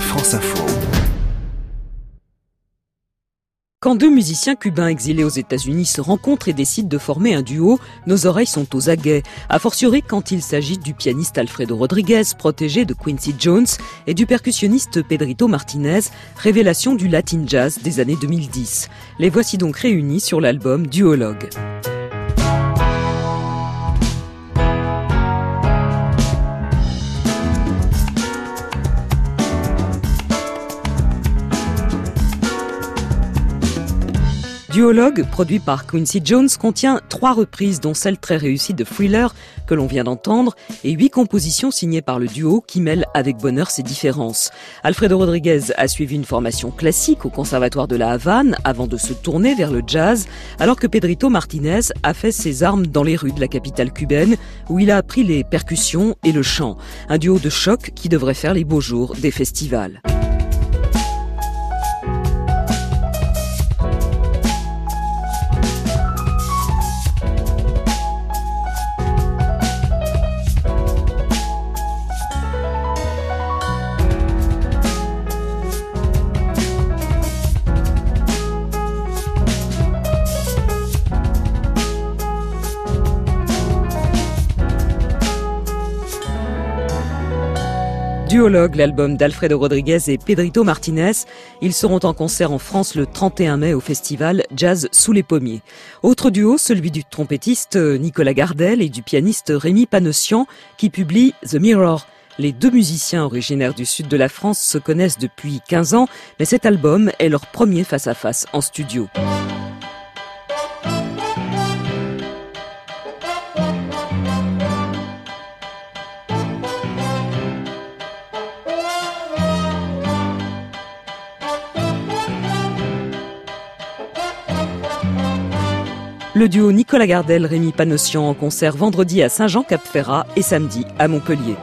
France Info. Quand deux musiciens cubains exilés aux États-Unis se rencontrent et décident de former un duo, nos oreilles sont aux aguets. A fortiori quand il s'agit du pianiste Alfredo Rodriguez, protégé de Quincy Jones, et du percussionniste Pedrito Martinez, révélation du Latin Jazz des années 2010. Les voici donc réunis sur l'album Duologue. Duologue, produit par Quincy Jones, contient trois reprises, dont celle très réussie de Thriller que l'on vient d'entendre, et huit compositions signées par le duo qui mêlent avec bonheur ses différences. Alfredo Rodriguez a suivi une formation classique au Conservatoire de la Havane avant de se tourner vers le jazz, alors que Pedrito Martinez a fait ses armes dans les rues de la capitale cubaine, où il a appris les percussions et le chant. Un duo de choc qui devrait faire les beaux jours des festivals. Duologue, l'album d'Alfredo Rodriguez et Pedrito Martinez. Ils seront en concert en France le 31 mai au festival Jazz sous les pommiers. Autre duo, celui du trompettiste Nicolas Gardel et du pianiste Rémi Panossian qui publie The Mirror. Les deux musiciens originaires du sud de la France se connaissent depuis 15 ans, mais cet album est leur premier face-à-face -face en studio. Le duo Nicolas Gardel, Rémi Panossian en concert vendredi à Saint-Jean-Cap-Ferrat et samedi à Montpellier.